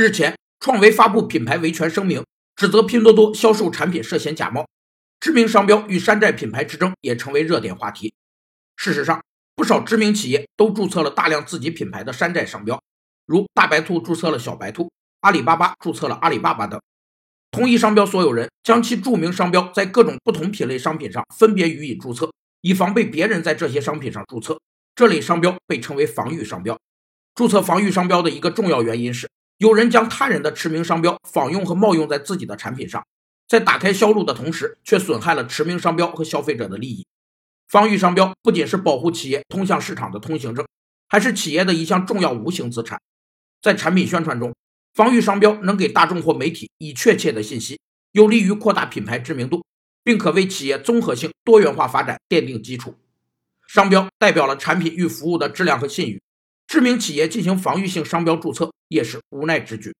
日前，创维发布品牌维权声明，指责拼多多销售产品涉嫌假冒，知名商标与山寨品牌之争也成为热点话题。事实上，不少知名企业都注册了大量自己品牌的山寨商标，如大白兔注册了小白兔，阿里巴巴注册了阿里巴巴等。同一商标所有人将其著名商标在各种不同品类商品上分别予以注册，以防被别人在这些商品上注册。这类商标被称为防御商标。注册防御商标的一个重要原因是，有人将他人的驰名商标仿用和冒用在自己的产品上，在打开销路的同时，却损害了驰名商标和消费者的利益。防御商标不仅是保护企业通向市场的通行证，还是企业的一项重要无形资产。在产品宣传中，防御商标能给大众或媒体以确切的信息，有利于扩大品牌知名度，并可为企业综合性、多元化发展奠定基础。商标代表了产品与服务的质量和信誉，知名企业进行防御性商标注册也是无奈之举。